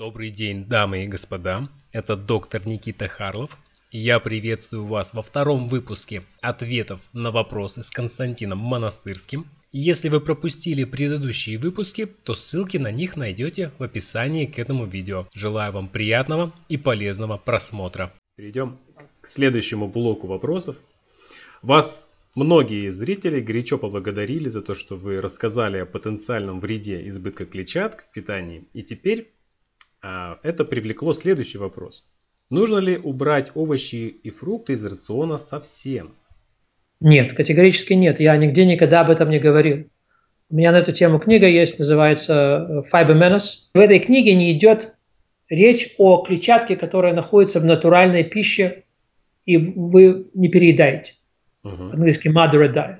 Добрый день, дамы и господа. Это доктор Никита Харлов. Я приветствую вас во втором выпуске ответов на вопросы с Константином Монастырским. Если вы пропустили предыдущие выпуски, то ссылки на них найдете в описании к этому видео. Желаю вам приятного и полезного просмотра. Перейдем к следующему блоку вопросов. Вас Многие зрители горячо поблагодарили за то, что вы рассказали о потенциальном вреде избытка клетчатки в питании. И теперь это привлекло следующий вопрос. Нужно ли убрать овощи и фрукты из рациона совсем? Нет, категорически нет. Я нигде никогда об этом не говорил. У меня на эту тему книга есть, называется э, Fiber Menace. В этой книге не идет речь о клетчатке, которая находится в натуральной пище, и вы не переедаете. Uh-huh. Английский moderate diet.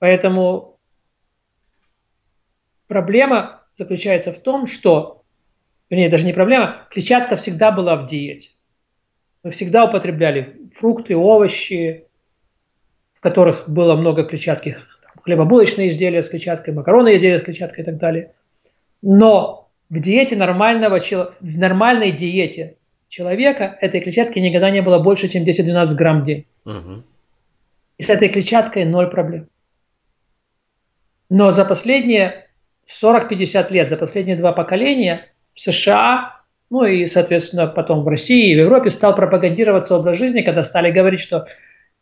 Поэтому проблема заключается в том, что, вернее, даже не проблема, клетчатка всегда была в диете. Мы всегда употребляли фрукты, овощи, в которых было много клетчатки, хлебобулочные изделия с клетчаткой, макаронные изделия с клетчаткой и так далее. Но в диете нормального, в нормальной диете человека этой клетчатки никогда не было больше, чем 10-12 грамм в день. Угу. И с этой клетчаткой ноль проблем. Но за последние 40-50 лет, за последние два поколения в США, ну и, соответственно, потом в России и в Европе стал пропагандироваться образ жизни, когда стали говорить, что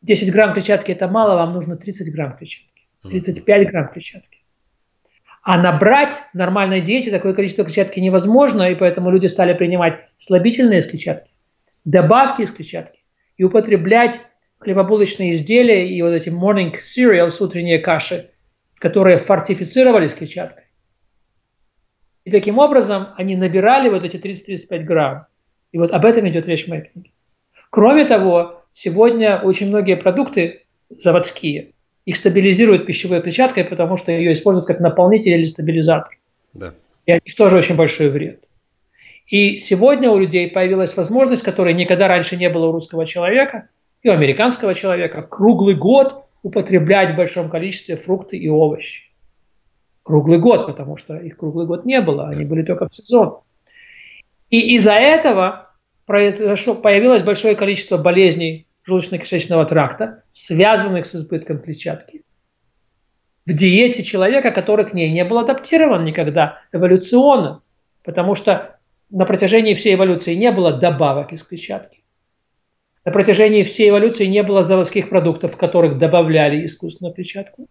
10 грамм клетчатки это мало, вам нужно 30 грамм клетчатки, 35 грамм клетчатки. А набрать нормальной диете такое количество клетчатки невозможно, и поэтому люди стали принимать слабительные из клетчатки, добавки из клетчатки и употреблять хлебобулочные изделия и вот эти morning cereals, утренние каши, которые фортифицировались клетчаткой. И таким образом они набирали вот эти 30-35 грамм. И вот об этом идет речь в моей книге. Кроме того, сегодня очень многие продукты заводские, их стабилизируют пищевой клетчаткой, потому что ее используют как наполнитель или стабилизатор. Да. И от них тоже очень большой вред. И сегодня у людей появилась возможность, которой никогда раньше не было у русского человека и у американского человека, круглый год употреблять в большом количестве фрукты и овощи. Круглый год, потому что их круглый год не было, они были только в сезон. И из-за этого произошло, появилось большое количество болезней желудочно-кишечного тракта, связанных с избытком клетчатки, в диете человека, который к ней не был адаптирован никогда эволюционно, потому что на протяжении всей эволюции не было добавок из клетчатки. На протяжении всей эволюции не было заводских продуктов, в которых добавляли искусственную клетчатку.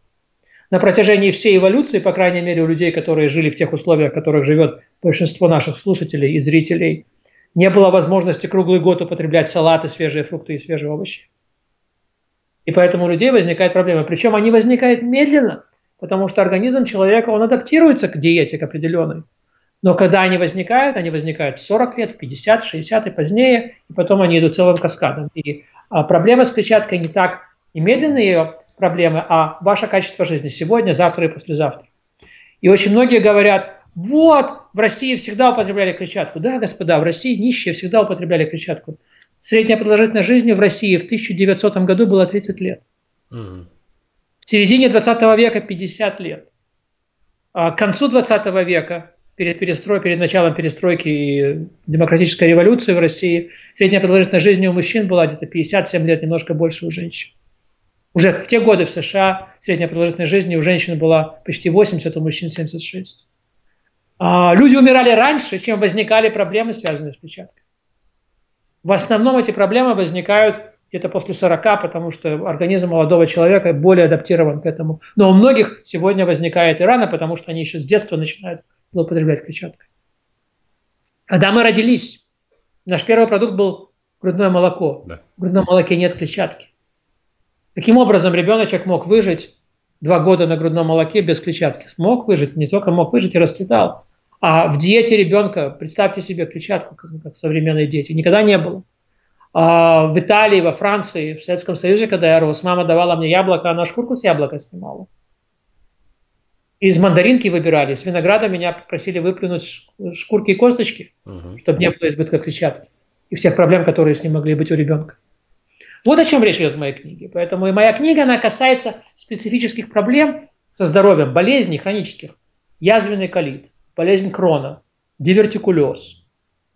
На протяжении всей эволюции, по крайней мере у людей, которые жили в тех условиях, в которых живет большинство наших слушателей и зрителей, не было возможности круглый год употреблять салаты, свежие фрукты и свежие овощи. И поэтому у людей возникает проблема. Причем они возникают медленно, потому что организм человека, он адаптируется к диете, к определенной. Но когда они возникают, они возникают в 40 лет, в 50, 60 и позднее, и потом они идут целым каскадом. И а, проблема с клетчаткой не так немедленные ее проблемы, а ваше качество жизни сегодня, завтра и послезавтра. И очень многие говорят, вот, в России всегда употребляли клетчатку. Да, господа, в России нищие всегда употребляли клетчатку. Средняя продолжительность жизни в России в 1900 году была 30 лет. Угу. В середине 20 века 50 лет. А к концу 20 века, перед, перестрой, перед началом перестройки и демократической революции в России, средняя продолжительность жизни у мужчин была где-то 57 лет, немножко больше у женщин. Уже в те годы в США средняя продолжительность жизни у женщин была почти 80, у мужчин 76. А, люди умирали раньше, чем возникали проблемы, связанные с клетчаткой. В основном эти проблемы возникают где-то после 40, потому что организм молодого человека более адаптирован к этому. Но у многих сегодня возникает и рано, потому что они еще с детства начинают злоупотреблять клетчаткой. Когда мы родились, наш первый продукт был грудное молоко. Да. В грудном молоке нет клетчатки. Каким образом ребеночек мог выжить два года на грудном молоке без клетчатки? Смог выжить, не только мог выжить и расцветал. А в диете ребенка, представьте себе клетчатку, как, как современные дети, никогда не было. А в Италии, во Франции, в Советском Союзе, когда я рос, мама давала мне яблоко, она шкурку с яблока снимала. Из мандаринки выбирали, из винограда меня просили выплюнуть шкурки и косточки, uh-huh. чтобы не было избытка клетчатки и всех проблем, которые с ним могли быть у ребенка. Вот о чем речь идет в моей книге. Поэтому и моя книга, она касается специфических проблем со здоровьем, болезней хронических, язвенный колит, болезнь Крона, дивертикулез,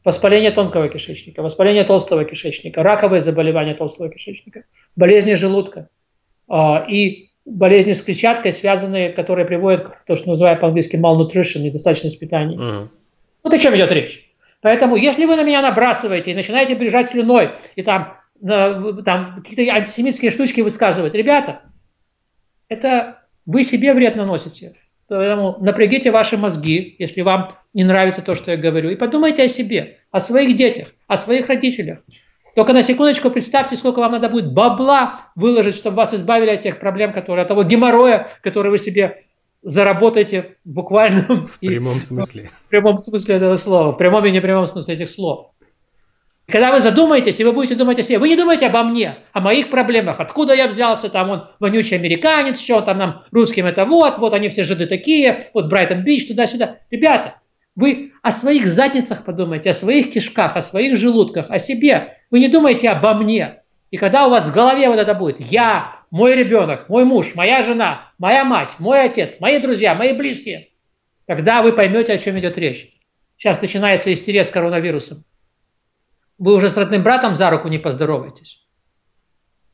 воспаление тонкого кишечника, воспаление толстого кишечника, раковые заболевания толстого кишечника, болезни желудка а, и болезни с клетчаткой, связанные, которые приводят к тому, что называют по-английски malnutrition, недостаточность питания. Uh-huh. Вот о чем идет речь. Поэтому, если вы на меня набрасываете и начинаете бежать слюной, и там, там какие-то антисемитские штучки высказывать, ребята, это вы себе вред наносите. Поэтому напрягите ваши мозги, если вам не нравится то, что я говорю, и подумайте о себе, о своих детях, о своих родителях. Только на секундочку представьте, сколько вам надо будет бабла выложить, чтобы вас избавили от тех проблем, которые, от того геморроя, который вы себе заработаете буквально... В прямом смысле. В прямом смысле этого слова, в прямом и непрямом смысле этих слов. Когда вы задумаетесь, и вы будете думать о себе, вы не думаете обо мне, о моих проблемах, откуда я взялся, там он вонючий американец, что там нам русским это вот, вот они все жиды такие, вот Брайтон-Бич, туда-сюда. Ребята, вы о своих задницах подумайте, о своих кишках, о своих желудках, о себе. Вы не думаете обо мне. И когда у вас в голове вот это будет, я, мой ребенок, мой муж, моя жена, моя мать, мой отец, мои друзья, мои близкие, тогда вы поймете, о чем идет речь. Сейчас начинается истерия с коронавирусом вы уже с родным братом за руку не поздороваетесь.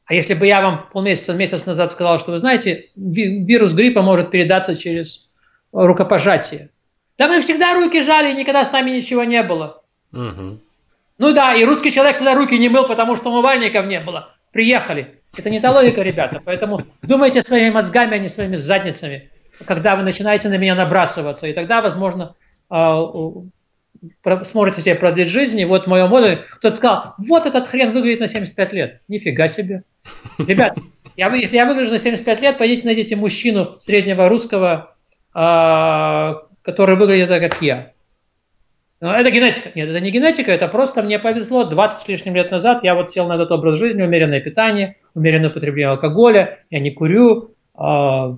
А если бы я вам полмесяца, месяц назад сказал, что вы знаете, вирус гриппа может передаться через рукопожатие. Да мы всегда руки жали, никогда с нами ничего не было. Угу. Ну да, и русский человек всегда руки не мыл, потому что умывальников не было. Приехали. Это не та логика, ребята. Поэтому думайте своими мозгами, а не своими задницами, когда вы начинаете на меня набрасываться. И тогда, возможно, а, сможете себе продлить жизнь, и вот в моем модуле кто-то сказал, вот этот хрен выглядит на 75 лет. Нифига себе. Ребят, я, если я выгляжу на 75 лет, пойдите найдите мужчину среднего русского, а, который выглядит так, как я. Но это генетика. Нет, это не генетика, это просто мне повезло. 20 с лишним лет назад я вот сел на этот образ жизни, умеренное питание, умеренное потребление алкоголя, я не курю, а,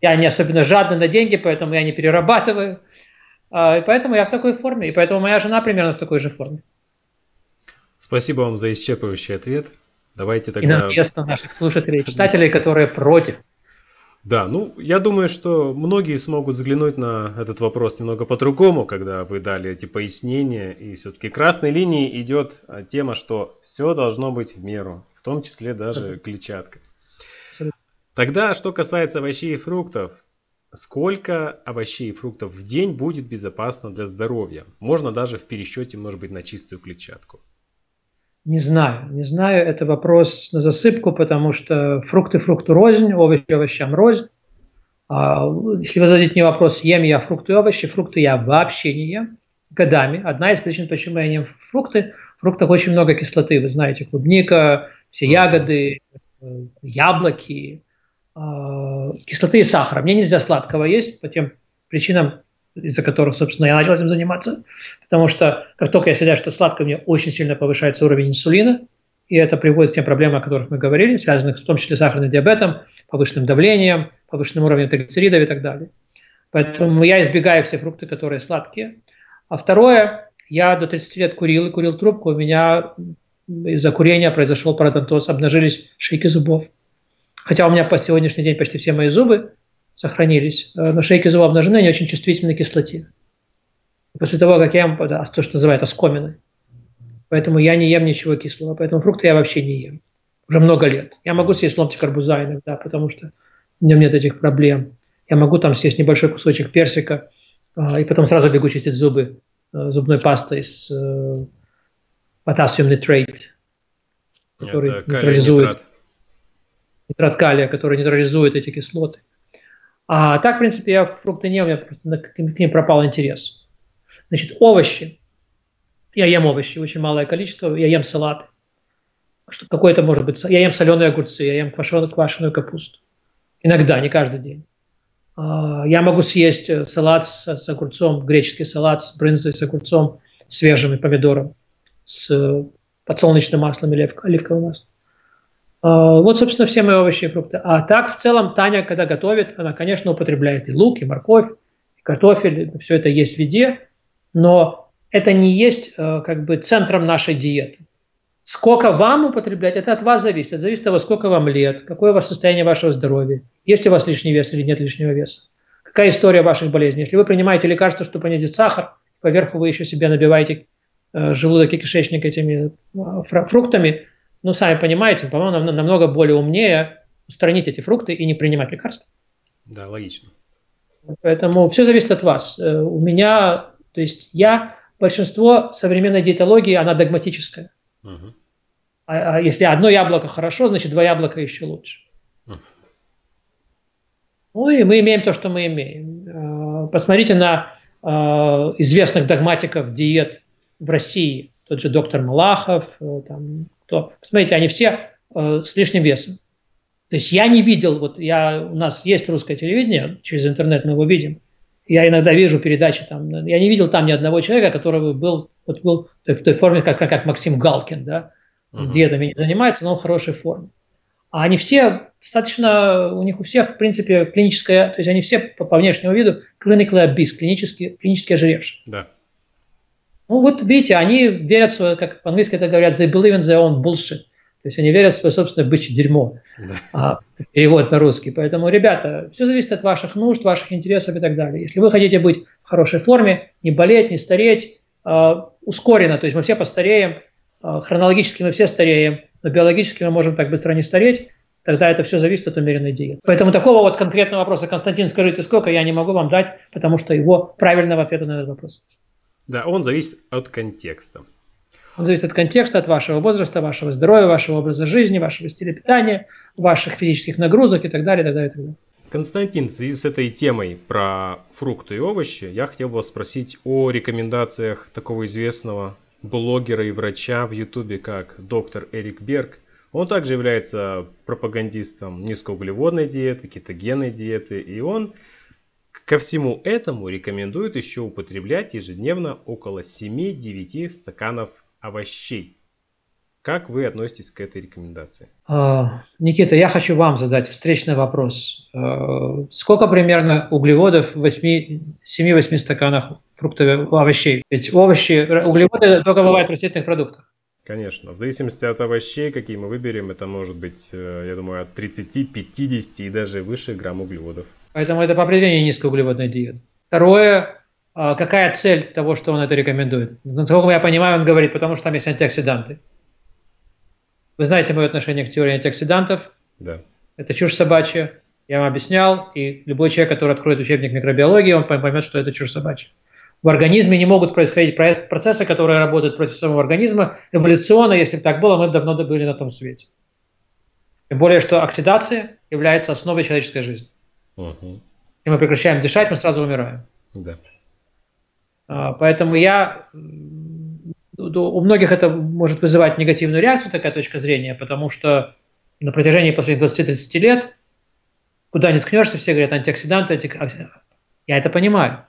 я не особенно жадный на деньги, поэтому я не перерабатываю. А, и поэтому я в такой форме, и поэтому моя жена примерно в такой же форме. Спасибо вам за исчерпывающий ответ. Давайте тогда... И наконец-то наших слушателей, читателей, которые против. Да, ну, я думаю, что многие смогут взглянуть на этот вопрос немного по-другому, когда вы дали эти пояснения. И все-таки красной линией идет а, тема, что все должно быть в меру, в том числе даже клетчатка. Тогда, что касается овощей и фруктов, Сколько овощей и фруктов в день будет безопасно для здоровья? Можно даже в пересчете, может быть, на чистую клетчатку. Не знаю, не знаю. Это вопрос на засыпку, потому что фрукты фрукту рознь, овощи овощам рознь. А, если вы зададите мне вопрос, ем я фрукты и овощи, фрукты я вообще не ем годами. Одна из причин, почему я не ем фрукты, в фруктах очень много кислоты. Вы знаете, клубника, все ягоды, э, яблоки, кислоты и сахара. Мне нельзя сладкого есть по тем причинам, из-за которых, собственно, я начал этим заниматься. Потому что как только я съедаю что сладкое, мне очень сильно повышается уровень инсулина, и это приводит к тем проблемам, о которых мы говорили, связанных в том числе с сахарным диабетом, повышенным давлением, повышенным уровнем триглицеридов и так далее. Поэтому я избегаю все фрукты, которые сладкие. А второе, я до 30 лет курил и курил трубку, у меня из-за курения произошел пародонтоз, обнажились шейки зубов. Хотя у меня по сегодняшний день почти все мои зубы сохранились, э, но шейки зубов обнажены, они очень чувствительны к кислоте. После того, как я ем да, то, что называют оскомины. Поэтому я не ем ничего кислого, поэтому фрукты я вообще не ем. Уже много лет. Я могу съесть ломтик арбуза иногда, потому что у меня нет этих проблем. Я могу там съесть небольшой кусочек персика, а, и потом сразу бегу чистить зубы э, зубной пастой с э, potassium nitrate, который нейтрализует... Нитрат нитрат калия, который нейтрализует эти кислоты. А так, в принципе, я фрукты не у меня просто к ним пропал интерес. Значит, овощи. Я ем овощи, очень малое количество. Я ем салат. Что какое-то может быть. Я ем соленые огурцы, я ем квашеную, квашеную капусту. Иногда, не каждый день. А, я могу съесть э, салат с, с огурцом, греческий салат с брынзой, с огурцом, свежим и помидором, с э, подсолнечным маслом или оливковым маслом. А, вот, собственно, все мои овощи и фрукты. А так, в целом, Таня, когда готовит, она, конечно, употребляет и лук, и морковь, и картофель, все это есть в еде, но это не есть э, как бы центром нашей диеты. Сколько вам употреблять, это от вас зависит. Это зависит от того, сколько вам лет, какое у вас состояние вашего здоровья, есть у вас лишний вес или нет лишнего веса, какая история ваших болезней. Если вы принимаете лекарства, чтобы понизить сахар, поверху вы еще себе набиваете э, желудок и кишечник этими э, фруктами, ну, сами понимаете, по-моему, намного более умнее устранить эти фрукты и не принимать лекарства. Да, логично. Поэтому все зависит от вас. Э, у меня, то есть я, большинство современной диетологии, она догматическая. Угу. А, а если одно яблоко хорошо, значит два яблока еще лучше. Угу. Ну и мы имеем то, что мы имеем. Э, посмотрите на э, известных догматиков диет в России. Тот же доктор Малахов, там, кто. Посмотрите, они все с лишним весом. То есть я не видел, вот я, у нас есть русское телевидение, через интернет мы его видим, я иногда вижу передачи там, я не видел там ни одного человека, который был, вот был в той форме, как, как, как Максим Галкин, да, uh-huh. диетами не занимается, но он в хорошей форме. А они все достаточно, у них у всех, в принципе, клиническая, то есть они все по, по внешнему виду clinically obese, клинически, клинически ожиревшие. Да. Ну вот видите, они верят, в свое, как по-английски это говорят, they believe in their own bullshit. То есть они верят в свое собственное бычье дерьмо. Да. А, перевод на русский. Поэтому, ребята, все зависит от ваших нужд, ваших интересов и так далее. Если вы хотите быть в хорошей форме, не болеть, не стареть, э, ускоренно, то есть мы все постареем, э, хронологически мы все стареем, но биологически мы можем так быстро не стареть, тогда это все зависит от умеренной диеты. Поэтому такого вот конкретного вопроса, Константин, скажите, сколько, я не могу вам дать, потому что его правильного ответа на этот вопрос. Да, он зависит от контекста. Он зависит от контекста, от вашего возраста, вашего здоровья, вашего образа жизни, вашего стиля питания, ваших физических нагрузок и так далее, и так далее, и так далее. Константин, в связи с этой темой про фрукты и овощи, я хотел бы вас спросить о рекомендациях такого известного блогера и врача в Ютубе, как доктор Эрик Берг. Он также является пропагандистом низкоуглеводной диеты, кетогенной диеты, и он ко всему этому рекомендует еще употреблять ежедневно около 7-9 стаканов овощей. Как вы относитесь к этой рекомендации? А, Никита, я хочу вам задать встречный вопрос. А, сколько примерно углеводов в 7-8 стаканах фруктов овощей? Ведь овощи, углеводы только бывают в растительных продуктах. Конечно. В зависимости от овощей, какие мы выберем, это может быть, э, я думаю, от 30, 50 и даже выше грамм углеводов. Поэтому это по определению низкоуглеводная диета. Второе, а какая цель того, что он это рекомендует? Насколько я понимаю, он говорит, потому что там есть антиоксиданты. Вы знаете мое отношение к теории антиоксидантов. Да. Это чушь собачья. Я вам объяснял, и любой человек, который откроет учебник микробиологии, он поймет, что это чушь собачья. В организме не могут происходить процессы, которые работают против самого организма. Эволюционно, если бы так было, мы давно были на том свете. Тем более, что оксидация является основой человеческой жизни. Угу. И мы прекращаем дышать, мы сразу умираем. Да. А, поэтому я у многих это может вызывать негативную реакцию, такая точка зрения, потому что на протяжении последних 20-30 лет, куда ни ткнешься, все говорят антиоксиданты, антиоксиданты. Я это понимаю.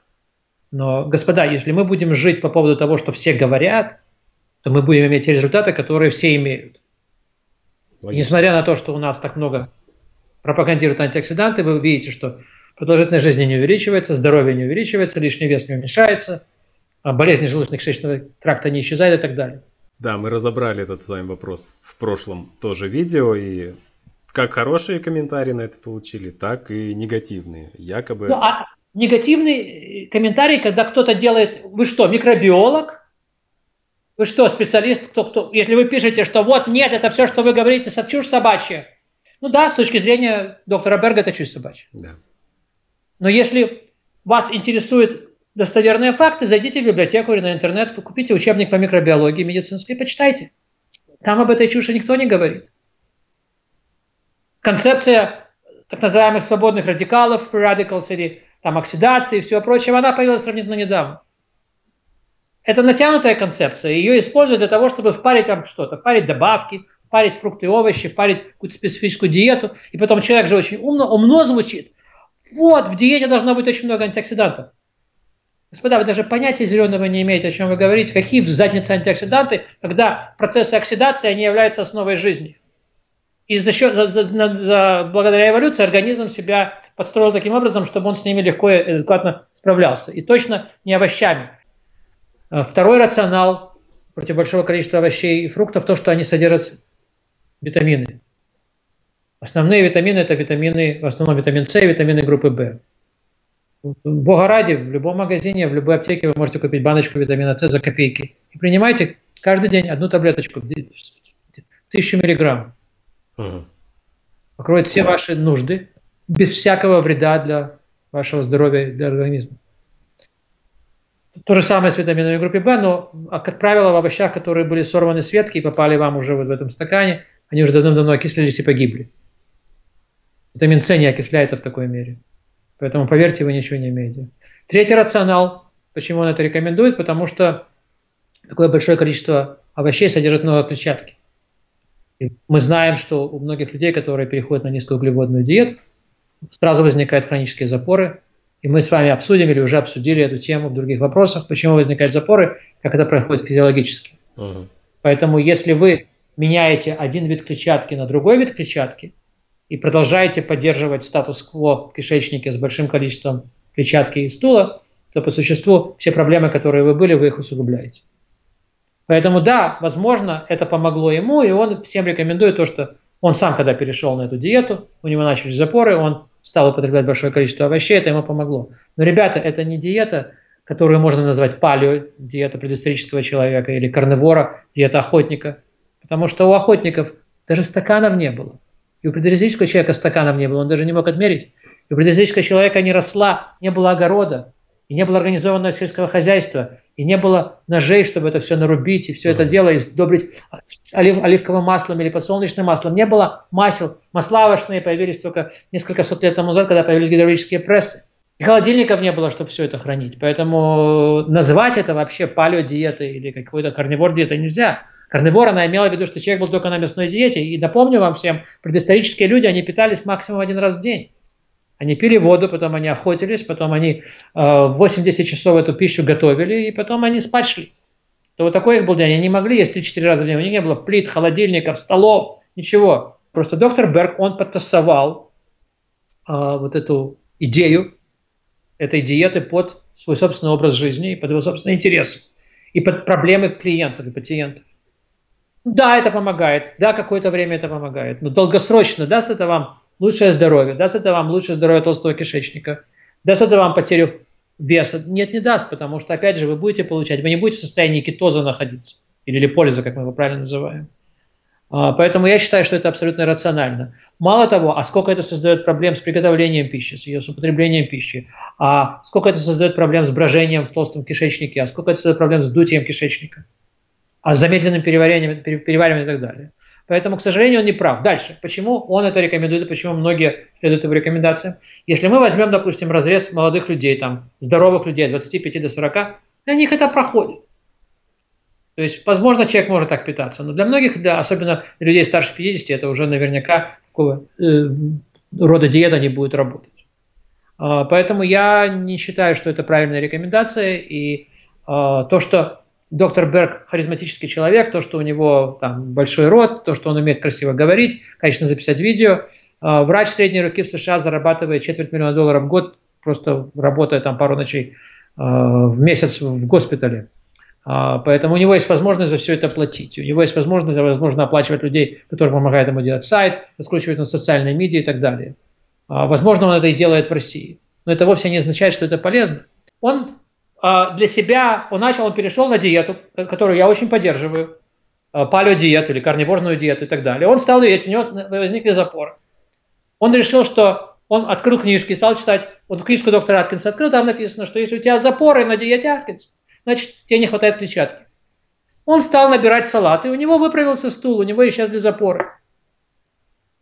Но, господа, если мы будем жить по поводу того, что все говорят, то мы будем иметь те результаты, которые все имеют. Логично. несмотря на то, что у нас так много пропагандируют антиоксиданты, вы видите, что продолжительность жизни не увеличивается, здоровье не увеличивается, лишний вес не уменьшается, а болезни желудочно-кишечного тракта не исчезают и так далее. Да, мы разобрали этот с вами вопрос в прошлом тоже видео, и как хорошие комментарии на это получили, так и негативные. Якобы... Ну, а негативный комментарий, когда кто-то делает... Вы что, микробиолог? Вы что, специалист? Кто, кто? Если вы пишете, что вот нет, это все, что вы говорите, чушь собачья. Ну да, с точки зрения доктора Берга, это чушь собачья. Да. Но если вас интересуют достоверные факты, зайдите в библиотеку или на интернет, купите учебник по микробиологии медицинской, почитайте. Там об этой чуши никто не говорит. Концепция так называемых свободных радикалов, radicals или там оксидации и все прочее, она появилась сравнительно недавно. Это натянутая концепция, ее используют для того, чтобы впарить там что-то, впарить добавки, впарить фрукты и овощи, впарить какую-то специфическую диету, и потом человек же очень умно, умно звучит, вот, в диете должно быть очень много антиоксидантов. Господа, вы даже понятия зеленого не имеете, о чем вы говорите. Какие в заднице антиоксиданты, когда процессы оксидации, они являются основой жизни. И за счет, за, за, за, благодаря эволюции организм себя подстроил таким образом, чтобы он с ними легко и адекватно справлялся. И точно не овощами. А второй рационал против большого количества овощей и фруктов, то, что они содержат витамины. Основные витамины – это витамины, в основном витамин С и витамины группы В. Бога ради, в любом магазине, в любой аптеке вы можете купить баночку витамина С за копейки. И принимайте каждый день одну таблеточку, тысячу миллиграмм. Угу. Покроет все ваши нужды без всякого вреда для вашего здоровья, для организма. То же самое с витаминами группы В, но, а, как правило, в овощах, которые были сорваны с ветки и попали вам уже вот в этом стакане, они уже давно-давно окислились и погибли. Витамин С не окисляется в такой мере. Поэтому, поверьте, вы ничего не имеете. Третий рационал, почему он это рекомендует, потому что такое большое количество овощей содержит много клетчатки. И мы знаем, что у многих людей, которые переходят на низкоуглеводную диету, сразу возникают хронические запоры. И мы с вами обсудим или уже обсудили эту тему в других вопросах, почему возникают запоры, как это происходит физиологически. Uh-huh. Поэтому если вы меняете один вид клетчатки на другой вид клетчатки и продолжаете поддерживать статус-кво в кишечнике с большим количеством клетчатки и стула, то по существу все проблемы, которые вы были, вы их усугубляете. Поэтому да, возможно, это помогло ему, и он всем рекомендует то, что он сам, когда перешел на эту диету, у него начались запоры, он стал употреблять большое количество овощей, это ему помогло. Но, ребята, это не диета, которую можно назвать палео, диета предысторического человека, или карнивора, диета охотника. Потому что у охотников даже стаканов не было. И у предысторического человека стаканов не было, он даже не мог отмерить. И у предысторического человека не росла, не было огорода, и не было организованного сельского хозяйства, и не было ножей, чтобы это все нарубить, и все это дело издобрить олив, оливковым маслом или подсолнечным маслом. Не было масел. Масла овощные появились только несколько сот лет тому назад, когда появились гидравлические прессы. И холодильников не было, чтобы все это хранить. Поэтому назвать это вообще палеодиетой или какой-то карнивор диетой нельзя. Карнивор, она имела в виду, что человек был только на мясной диете. И напомню вам всем, предысторические люди, они питались максимум один раз в день. Они пили воду, потом они охотились, потом они э, 8-10 часов эту пищу готовили, и потом они спать шли. То вот такой их был день. Они не могли есть 3-4 раза в день. У них не было плит, холодильников, столов, ничего. Просто доктор Берг, он подтасовал э, вот эту идею этой диеты под свой собственный образ жизни, под его собственные интересы, и под проблемы клиентов и пациентов. Да, это помогает, да, какое-то время это помогает, но долгосрочно даст это вам лучшее здоровье, даст это вам лучшее здоровье толстого кишечника, даст это вам потерю веса. Нет, не даст, потому что, опять же, вы будете получать, вы не будете в состоянии кетоза находиться, или липолиза, как мы его правильно называем. А, поэтому я считаю, что это абсолютно рационально. Мало того, а сколько это создает проблем с приготовлением пищи, с ее с употреблением пищи, а сколько это создает проблем с брожением в толстом кишечнике, а сколько это создает проблем с дутием кишечника, а с замедленным перевариванием, перевариванием и так далее. Поэтому, к сожалению, он не прав. Дальше. Почему он это рекомендует почему многие следуют его рекомендациям? Если мы возьмем, допустим, разрез молодых людей, там, здоровых людей от 25 до 40, для них это проходит. То есть, возможно, человек может так питаться, но для многих, да, особенно людей старше 50, это уже наверняка такого э, рода диета не будет работать. А, поэтому я не считаю, что это правильная рекомендация, и а, то, что доктор Берг харизматический человек, то, что у него там большой рот, то, что он умеет красиво говорить, конечно, записать видео. А, врач средней руки в США зарабатывает четверть миллиона долларов в год, просто работая там пару ночей а, в месяц в госпитале. А, поэтому у него есть возможность за все это платить. У него есть возможность, возможно, оплачивать людей, которые помогают ему делать сайт, раскручивать на социальные медиа и так далее. Возможно, он это и делает в России. Но это вовсе не означает, что это полезно. Он для себя, он начал, он перешел на диету, которую я очень поддерживаю, а, палеодиету или карниворную диету и так далее. Он стал есть, у него возникли запоры. Он решил, что он открыл книжки, стал читать, вот книжку доктора Аткинса открыл, там написано, что если у тебя запоры на диете Аткинс, значит тебе не хватает клетчатки. Он стал набирать салат, и у него выправился стул, у него исчезли запоры.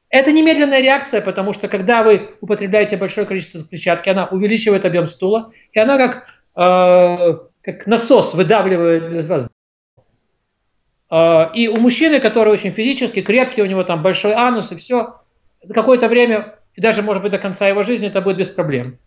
Это немедленная реакция, потому что когда вы употребляете большое количество клетчатки, она увеличивает объем стула, и она как как насос выдавливает из вас. Э, и у мужчины, который очень физически крепкий, у него там большой анус и все, какое-то время, и даже может быть до конца его жизни, это будет без проблем.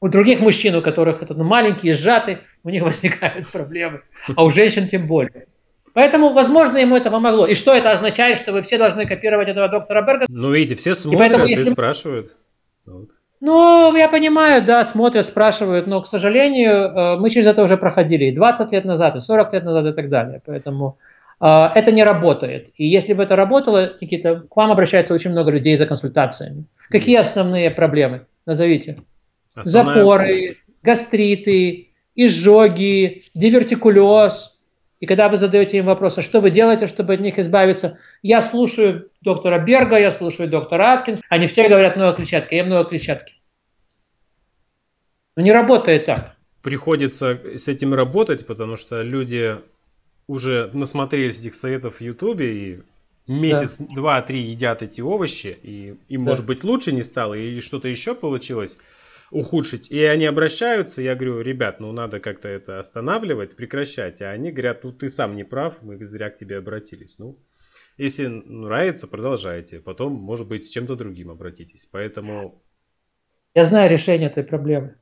У других мужчин, у которых это ну, маленькие, сжатые, у них возникают проблемы, а у женщин тем более. Поэтому, возможно, ему это помогло. И что это означает, что вы все должны копировать этого доктора Берга? Ну, видите, все смотрят и, поэтому, если... и спрашивают. Вот. Ну, я понимаю, да, смотрят, спрашивают, но, к сожалению, э, мы через это уже проходили и 20 лет назад, и 40 лет назад и так далее. Поэтому э, это не работает. И если бы это работало, Никита, к вам обращается очень много людей за консультациями. Какие основные проблемы? Назовите. Основная... запоры, гастриты, изжоги, дивертикулез. И когда вы задаете им вопрос, а что вы делаете, чтобы от них избавиться, я слушаю доктора Берга, я слушаю доктора Аткинс, они все говорят много клетчатки, я много клетчатки. Но не работает так. Приходится с этим работать, потому что люди уже насмотрелись этих советов в Ютубе и месяц, да. два, три едят эти овощи, и им, да. может быть, лучше не стало, и что-то еще получилось ухудшить. И они обращаются, я говорю, ребят, ну надо как-то это останавливать, прекращать. А они говорят, ну ты сам не прав, мы зря к тебе обратились. Ну, если нравится, продолжайте. Потом, может быть, с чем-то другим обратитесь. Поэтому... Я знаю решение этой проблемы.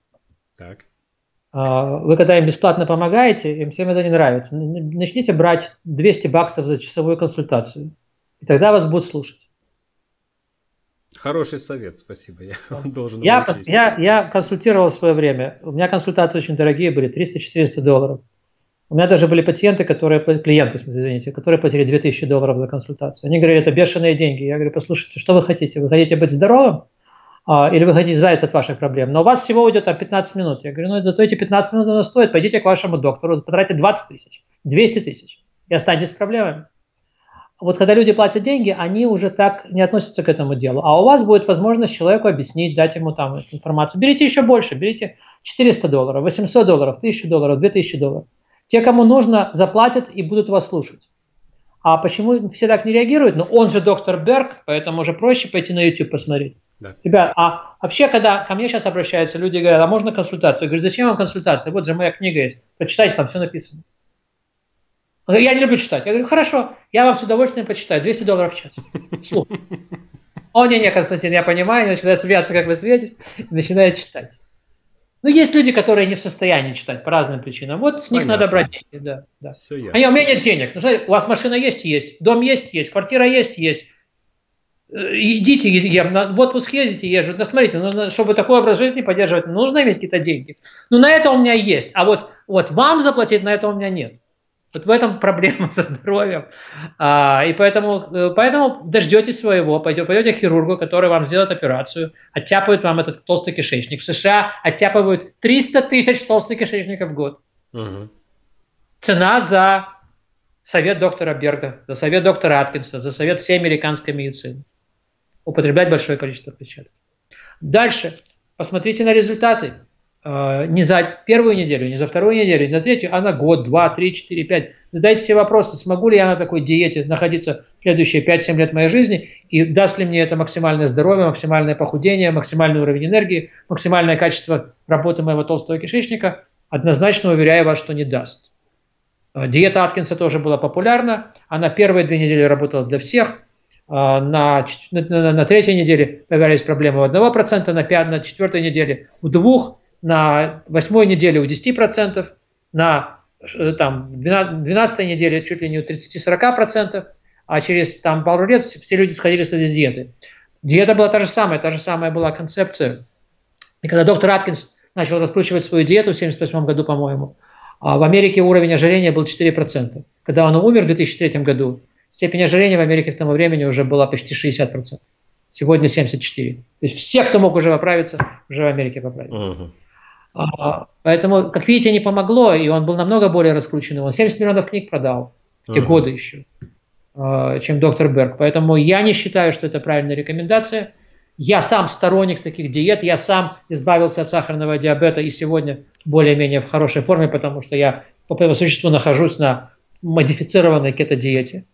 Так. А, вы когда им бесплатно помогаете, им всем это не нравится. Начните брать 200 баксов за часовую консультацию. И тогда вас будут слушать. Хороший совет, спасибо. Я должен я, я, я консультировал в свое время. У меня консультации очень дорогие были, 300-400 долларов. У меня даже были пациенты, которые, клиенты, извините, которые платили 2000 долларов за консультацию. Они говорили, это бешеные деньги. Я говорю, послушайте, что вы хотите? Вы хотите быть здоровым? А, или вы хотите избавиться от ваших проблем? Но у вас всего уйдет а, 15 минут. Я говорю, ну, зато эти 15 минут оно стоит. Пойдите к вашему доктору, потратьте 20 тысяч, 200 тысяч и останетесь с проблемами вот когда люди платят деньги, они уже так не относятся к этому делу. А у вас будет возможность человеку объяснить, дать ему там информацию. Берите еще больше, берите 400 долларов, 800 долларов, 1000 долларов, 2000 долларов. Те, кому нужно, заплатят и будут вас слушать. А почему все так не реагируют? Ну, он же доктор Берг, поэтому уже проще пойти на YouTube посмотреть. Да. Ребят, а вообще, когда ко мне сейчас обращаются люди, говорят, а можно консультацию? Я говорю, зачем вам консультация? Вот же моя книга есть. Прочитайте, там все написано. Я не люблю читать. Я говорю, хорошо, я вам с удовольствием почитаю. 200 долларов в час. Слух. О, не, не, Константин, я понимаю, начинает смеяться, как вы и начинает читать. Ну, есть люди, которые не в состоянии читать по разным причинам. Вот с них Понятно. надо брать деньги, да. да. Все ясно. Они, у меня нет денег. Ну, знаете, у вас машина есть, есть, дом есть, есть, квартира есть, есть. Э, идите, я, в отпуск ездите, езжу. Ну, смотрите, нужно, чтобы такой образ жизни поддерживать, нужно иметь какие-то деньги. Ну, на это у меня есть. А вот, вот вам заплатить, на это у меня нет. Вот в этом проблема со здоровьем. А, и поэтому, э, поэтому дождетесь своего, пойдете, пойдете к хирургу, который вам сделает операцию, оттяпают вам этот толстый кишечник. В США оттяпывают 300 тысяч толстых кишечников в год. Угу. Цена за совет доктора Берга, за совет доктора Аткинса, за совет всей американской медицины. Употреблять большое количество клетчатки. Дальше. Посмотрите на результаты. А, не за первую неделю, не за вторую неделю, не за третью, а на год, два, три, четыре, пять. Задайте себе вопросы, смогу ли я на такой диете находиться следующие 5-7 лет моей жизни, и даст ли мне это максимальное здоровье, максимальное похудение, максимальный уровень энергии, максимальное качество работы моего толстого кишечника, однозначно уверяю вас, что не даст. А, диета Аткинса тоже была популярна, она первые две недели работала для всех, а, на, на, на третьей неделе появились проблемы у 1%, на, 5, на четвертой неделе у двух на восьмой неделе у 10%, на э, там, 12 неделе чуть ли не у 30-40%, а через там, пару лет все люди сходили с этой диеты. Диета была та же самая, та же самая была концепция. И когда доктор Аткинс начал раскручивать свою диету в 1978 году, по-моему, а в Америке уровень ожирения был 4%. Когда он умер в 2003 году, степень ожирения в Америке к тому времени уже была почти 60%. Сегодня 74%. То есть все, кто мог уже поправиться, уже в Америке поправились. Uh-huh. А, поэтому, как видите, не помогло, и он был намного более раскрученный. Он 70 миллионов книг продал в те uh-huh. годы еще, а, чем доктор Берг. Поэтому я не считаю, что это правильная рекомендация. Я сам сторонник таких диет, я сам избавился от сахарного диабета и сегодня более-менее в хорошей форме, потому что я по своему существу нахожусь на модифицированной кето-диете.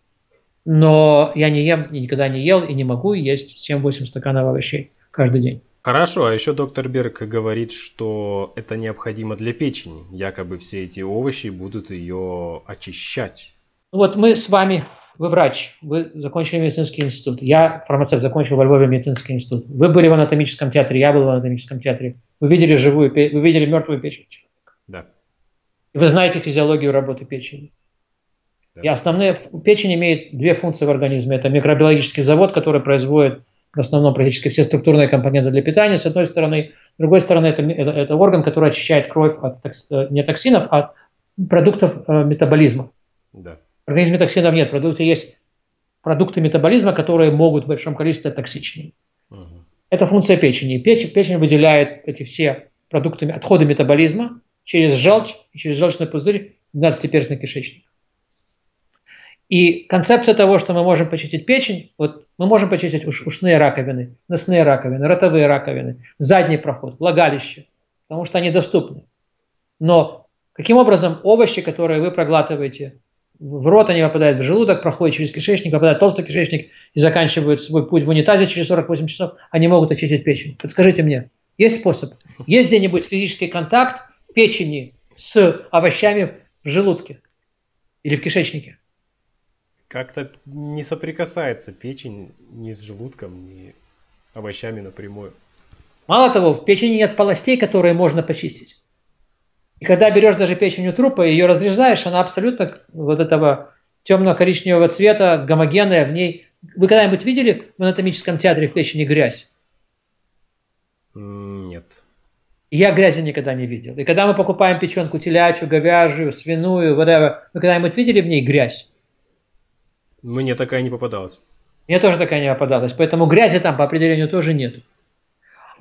Но я не ем, никогда не ел и не могу есть 7-8 стаканов овощей каждый день. Хорошо, а еще доктор Берг говорит, что это необходимо для печени. Якобы все эти овощи будут ее очищать. Вот мы с вами, вы врач, вы закончили медицинский институт. Я фармацевт, закончил во Львове медицинский институт. Вы были в анатомическом театре, я был в анатомическом театре. Вы видели живую, вы видели мертвую печень человека. Да. И вы знаете физиологию работы печени. Да. И основные, печень имеет две функции в организме. Это микробиологический завод, который производит в основном практически все структурные компоненты для питания, с одной стороны. С другой стороны, это, это, это орган, который очищает кровь от э, не токсинов, а продуктов э, метаболизма. Да. В организме токсинов нет, продукты есть продукты метаболизма, которые могут в большом количестве токсичны. Угу. Это функция печени. Печень, печень выделяет эти все продуктами, отходы метаболизма через желчь и через желчный пузырь в 12-перстный кишечник. И концепция того, что мы можем почистить печень, вот мы можем почистить уш, ушные раковины, носные раковины, ротовые раковины, задний проход, влагалище, потому что они доступны. Но каким образом овощи, которые вы проглатываете в рот, они попадают в желудок, проходят через кишечник, попадают в толстый кишечник и заканчивают свой путь в унитазе через 48 часов, они могут очистить печень. Подскажите мне, есть способ? Есть где-нибудь физический контакт печени с овощами в желудке или в кишечнике? Как-то не соприкасается печень ни с желудком, ни овощами напрямую. Мало того, в печени нет полостей, которые можно почистить. И когда берешь даже печень у трупа, ее разрезаешь, она абсолютно вот этого темно-коричневого цвета, гомогенная, в ней... Вы когда-нибудь видели в анатомическом театре в печени грязь? Нет. Я грязи никогда не видел. И когда мы покупаем печенку телячью, говяжью, свиную, whatever, вы когда-нибудь видели в ней грязь? Мне такая не попадалась. Мне тоже такая не попадалась. Поэтому грязи там по определению тоже нет.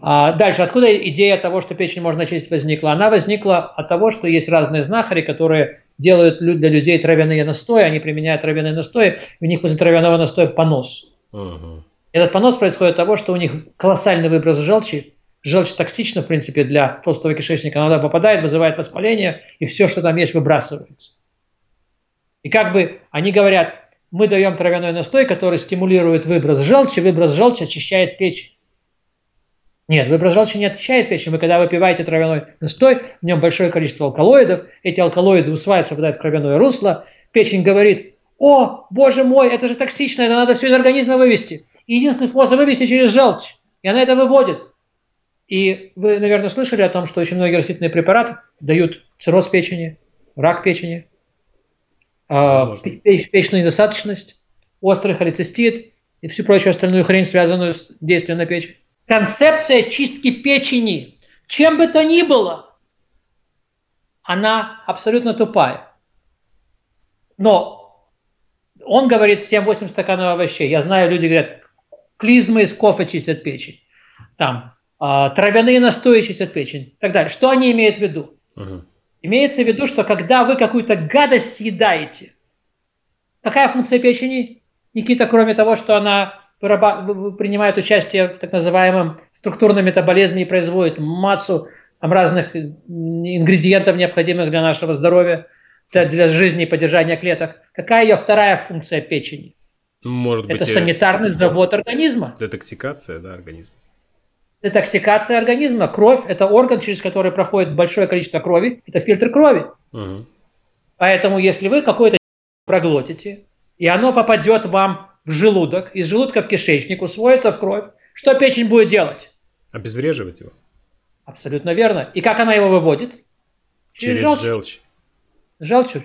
А дальше, откуда идея того, что печень можно очистить, возникла? Она возникла от того, что есть разные знахари, которые делают для людей травяные настои, они применяют травяные настои, и у них после травяного настоя понос. Угу. Этот понос происходит от того, что у них колоссальный выброс желчи, желчь токсична, в принципе, для толстого кишечника, она попадает, вызывает воспаление, и все, что там есть, выбрасывается. И как бы они говорят, мы даем травяной настой, который стимулирует выброс желчи, выброс желчи очищает печень. Нет, выброс желчи не очищает печень. Вы когда выпиваете травяной настой, в нем большое количество алкалоидов, эти алкалоиды усваиваются, попадают в кровяное русло, печень говорит, о, боже мой, это же токсично, это надо все из организма вывести. Единственный способ вывести через желчь. И она это выводит. И вы, наверное, слышали о том, что очень многие растительные препараты дают цирроз печени, рак печени, а, печную недостаточность, острый холецистит и всю прочую остальную хрень, связанную с действием на печень. Концепция чистки печени, чем бы то ни было, она абсолютно тупая. Но он говорит 7-8 стаканов овощей. Я знаю, люди говорят, клизмы из кофе чистят печень. Там, э, травяные настои чистят печень и так далее. Что они имеют в виду? Uh-huh. Имеется в виду, что когда вы какую-то гадость съедаете, какая функция печени, Никита, кроме того, что она принимает участие в так называемом структурном метаболизме и производит массу там, разных ингредиентов, необходимых для нашего здоровья, для, для жизни и поддержания клеток. Какая ее вторая функция печени? Может быть, это санитарный завод организма. Детоксикация, да, организма детоксикация организма. Кровь – это орган, через который проходит большое количество крови. Это фильтр крови. Угу. Поэтому, если вы какое-то проглотите, и оно попадет вам в желудок, из желудка в кишечник, усвоится в кровь, что печень будет делать? Обезвреживать его. Абсолютно верно. И как она его выводит? Через, Через желчь. желчь.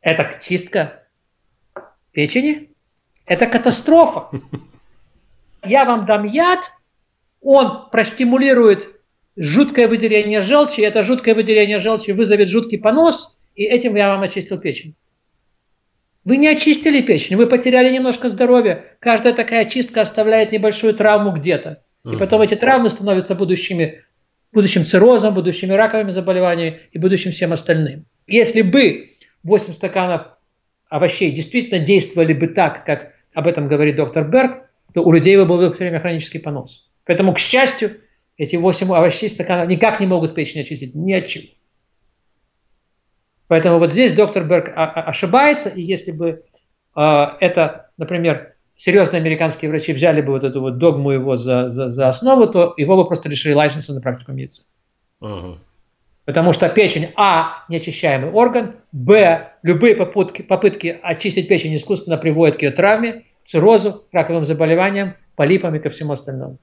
Это чистка печени? Это катастрофа. Я вам дам яд, он простимулирует жуткое выделение желчи, и это жуткое выделение желчи вызовет жуткий понос, и этим я вам очистил печень. Вы не очистили печень, вы потеряли немножко здоровья. Каждая такая чистка оставляет небольшую травму где-то. И потом эти травмы становятся будущими, будущим циррозом, будущими раковыми заболеваниями и будущим всем остальным. Если бы 8 стаканов овощей действительно действовали бы так, как об этом говорит доктор Берг, то у людей бы был все время хронический понос. Поэтому, к счастью, эти 8 овощей стаканов никак не могут печень очистить, ни от чего. Поэтому вот здесь доктор Берг ошибается, и если бы э, это, например, серьезные американские врачи взяли бы вот эту вот догму его за, за, за основу, то его бы просто лишили лайсенса на практику медицины. Uh-huh. Потому что печень, а, неочищаемый орган, б, любые попытки, попытки очистить печень искусственно приводят к ее травме, циррозу, раковым заболеваниям, полипам и ко всему остальному.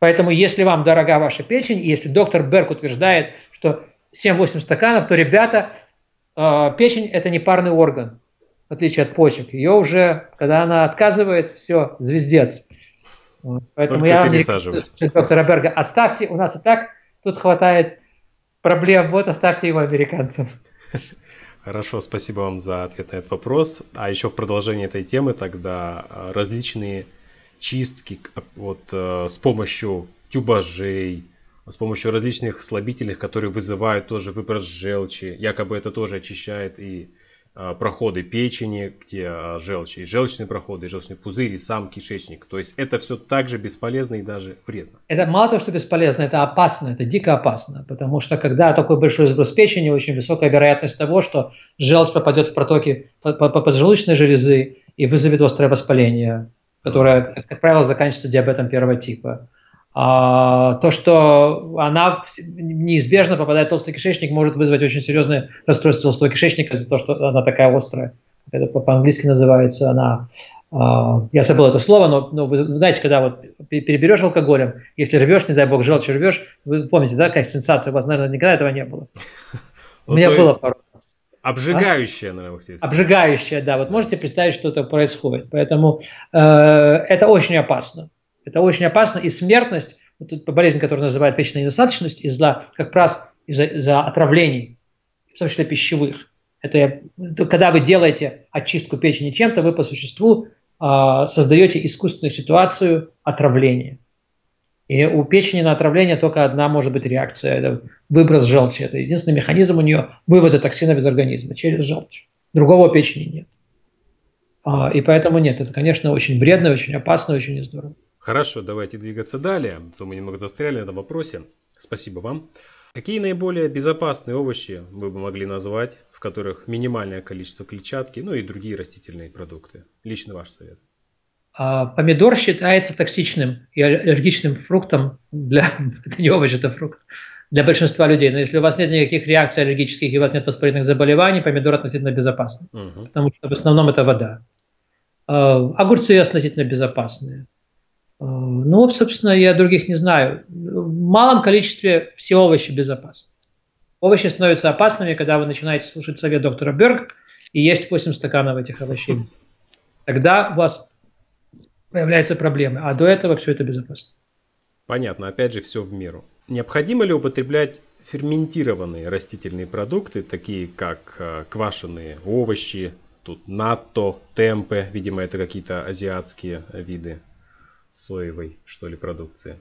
Поэтому, если вам дорога ваша печень, и если доктор Берг утверждает, что 7-8 стаканов, то, ребята, э, печень – это не парный орган, в отличие от почек. Ее уже, когда она отказывает, все, звездец. Поэтому Только я не доктора Берга, оставьте, у нас и так тут хватает проблем, вот оставьте его американцам. Хорошо, спасибо вам за ответ на этот вопрос. А еще в продолжении этой темы тогда э, различные чистки вот, э, с помощью тюбажей, с помощью различных слабительных, которые вызывают тоже выброс желчи. Якобы это тоже очищает и а, проходы печени, где а, желчь, и желчные проходы, и желчный пузырь, и сам кишечник. То есть это все также бесполезно и даже вредно. Это мало того, что бесполезно, это опасно, это дико опасно, потому что когда такой большой сброс печени, очень высокая вероятность того, что желчь попадет в протоки поджелудочной железы и вызовет острое воспаление, которое, как правило, заканчивается диабетом первого типа. А, то, что она неизбежно попадает в толстый кишечник, может вызвать очень серьезное расстройство толстого кишечника за то, что она такая острая. Это по-английски называется она а, я забыл это слово, но, но вы знаете, когда вот переберешь алкоголем, если рвешь, не дай бог, желчь рвешь, вы помните, да, какая сенсация, у вас, наверное, никогда этого не было. У меня было пару раз. Обжигающая, наверное, Обжигающая, да. Вот можете представить, что это происходит. Поэтому э, это очень опасно. Это очень опасно, и смертность, вот болезнь, которую называют печная недостаточность, из-за, как раз из-за, из отравлений, в том числе пищевых. Это когда вы делаете очистку печени чем-то, вы по существу э, создаете искусственную ситуацию отравления. И у печени на отравление только одна может быть реакция – это выброс желчи. Это единственный механизм у нее вывода токсинов из организма через желчь. Другого печени нет. А, и поэтому нет, это, конечно, очень вредно, очень опасно, очень нездорово. Хорошо, давайте двигаться далее. То мы немного застряли на этом вопросе. Спасибо вам. Какие наиболее безопасные овощи вы бы могли назвать, в которых минимальное количество клетчатки, ну и другие растительные продукты? Лично ваш совет. А, помидор считается токсичным и аллергичным фруктом для... Это не овощ, это фрукт. Для большинства людей. Но если у вас нет никаких реакций аллергических и у вас нет воспалительных заболеваний, помидор относительно безопасный. Угу. Потому что в основном это вода. А, огурцы относительно безопасные. Э, ну, собственно, я других не знаю. В малом количестве все овощи безопасны. Овощи становятся опасными, когда вы начинаете слушать совет доктора Берг и есть 8 стаканов этих овощей. Тогда у вас появляются проблемы, а до этого все это безопасно. Понятно, опять же, все в меру. Необходимо ли употреблять ферментированные растительные продукты, такие как э, квашеные овощи, тут натто, темпе, видимо, это какие-то азиатские виды соевой, что ли, продукции?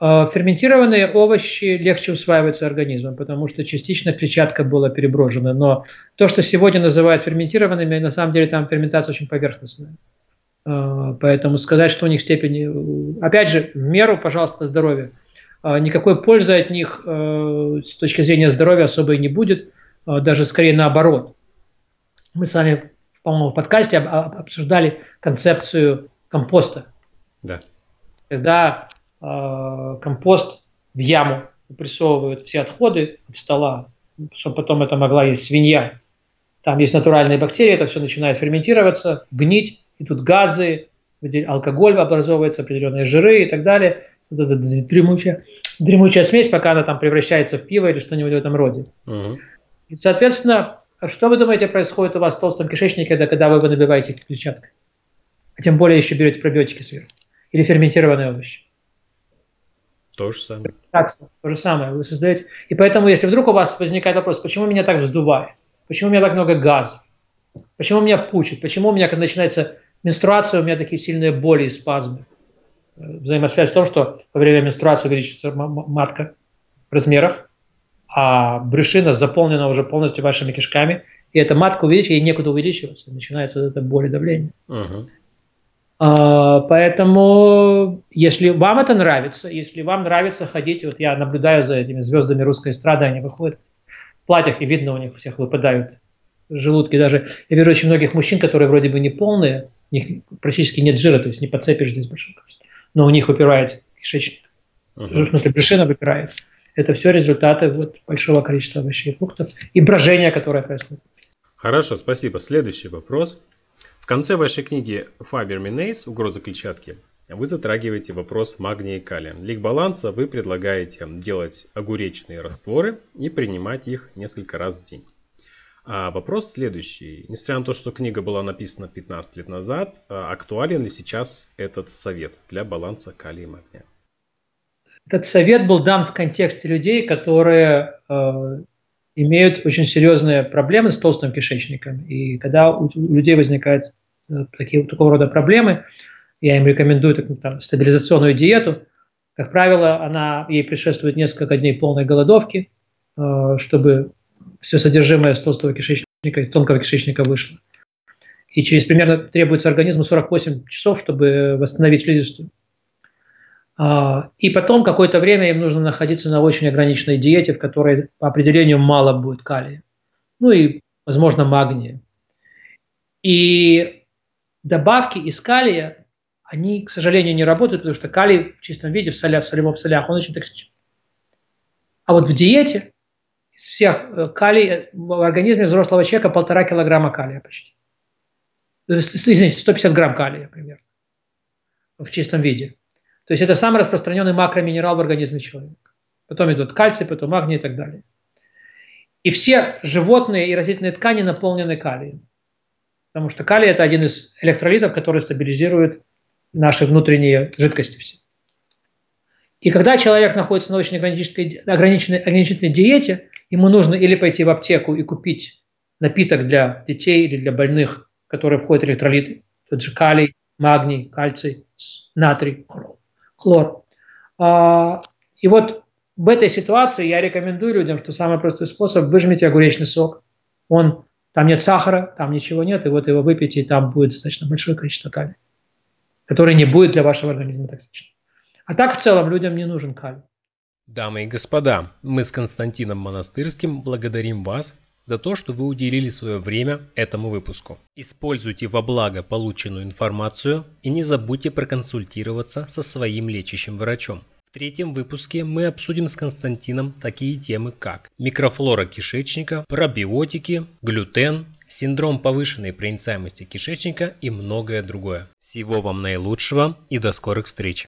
А, ферментированные овощи легче усваиваются организмом, потому что частично клетчатка была переброжена. Но то, что сегодня называют ферментированными, на самом деле там ферментация очень поверхностная. А, поэтому сказать, что у них степень... Опять же, в меру, пожалуйста, здоровья. А, никакой пользы от них с точки зрения здоровья особой не будет, даже скорее наоборот. Мы с вами, по-моему, в подкасте обсуждали концепцию компоста. Да. Когда э, компост в яму упрессовывают все отходы от стола, чтобы потом это могла есть свинья. Там есть натуральные бактерии, это все начинает ферментироваться, гнить, и тут газы, алкоголь образовывается, определенные жиры и так далее. Это дремучая, дремучая смесь, пока она там превращается в пиво или что-нибудь в этом роде. Угу. И, соответственно, что вы думаете происходит у вас в толстом кишечнике, когда, когда вы его набиваете клетчаткой? А тем более еще берете пробиотики сверху или ферментированные овощи. То же самое. Так, то же самое. Вы создаете. И поэтому, если вдруг у вас возникает вопрос, почему меня так вздувает, почему у меня так много газа, почему меня пучит, почему у меня, начинается менструация, у меня такие сильные боли и спазмы. Э, взаимосвязь в том, что во время менструации увеличивается матка в размерах, а брюшина заполнена уже полностью вашими кишками, и эта матка увеличивается, ей некуда увеличиваться, начинается вот это боль и давление. Uh-huh. А, поэтому, если вам это нравится, если вам нравится ходить, вот я наблюдаю за этими звездами русской эстрады, они выходят в платьях, и видно, у них всех выпадают желудки. Даже я вижу очень многих мужчин, которые вроде бы не полные, у них практически нет жира, то есть не подцепишь здесь большое количество, но у них выпирает кишечник. Uh-huh. В смысле, брюшина выпирает. Это все результаты вот большого количества овощей и фруктов и брожения, которое происходит. Хорошо, спасибо. Следующий вопрос конце вашей книги Faber Minase «Угроза клетчатки» вы затрагиваете вопрос магния и калия. Для их баланса вы предлагаете делать огуречные растворы и принимать их несколько раз в день. А вопрос следующий. Несмотря на то, что книга была написана 15 лет назад, а актуален ли сейчас этот совет для баланса калия и магния? Этот совет был дан в контексте людей, которые э, имеют очень серьезные проблемы с толстым кишечником. И когда у людей возникает Э, такие, такого рода проблемы, я им рекомендую так, там, стабилизационную диету, Как правило, она, ей предшествует несколько дней полной голодовки, э, чтобы все содержимое толстого кишечника и тонкого кишечника вышло. И через примерно требуется организму 48 часов, чтобы восстановить слизистую. А, и потом какое-то время им нужно находиться на очень ограниченной диете, в которой по определению мало будет калия. Ну и, возможно, магния. И добавки из калия, они, к сожалению, не работают, потому что калий в чистом виде, в солях, в солевом солях, он очень токсичен. А вот в диете всех э, калий в организме взрослого человека полтора килограмма калия почти. Извините, 150 грамм калия примерно в чистом виде. То есть это самый распространенный макроминерал в организме человека. Потом идут кальций, потом магний и так далее. И все животные и растительные ткани наполнены калием. Потому что калий – это один из электролитов, который стабилизирует наши внутренние жидкости все. И когда человек находится на очень ограниченной, ограниченной, ограниченной диете, ему нужно или пойти в аптеку и купить напиток для детей или для больных, в который входят электролиты, тот же калий, магний, кальций, натрий, хлор. А, и вот в этой ситуации я рекомендую людям, что самый простой способ – выжмите огуречный сок. Он, там нет сахара, там ничего нет, и вот его выпейте, и там будет достаточно большое количество калия, который не будет для вашего организма токсичным. А так в целом людям не нужен калий. Дамы и господа, мы с Константином Монастырским благодарим вас за то, что вы уделили свое время этому выпуску. Используйте во благо полученную информацию и не забудьте проконсультироваться со своим лечащим врачом. В третьем выпуске мы обсудим с Константином такие темы, как микрофлора кишечника, пробиотики, глютен, синдром повышенной проницаемости кишечника и многое другое. Всего вам наилучшего и до скорых встреч!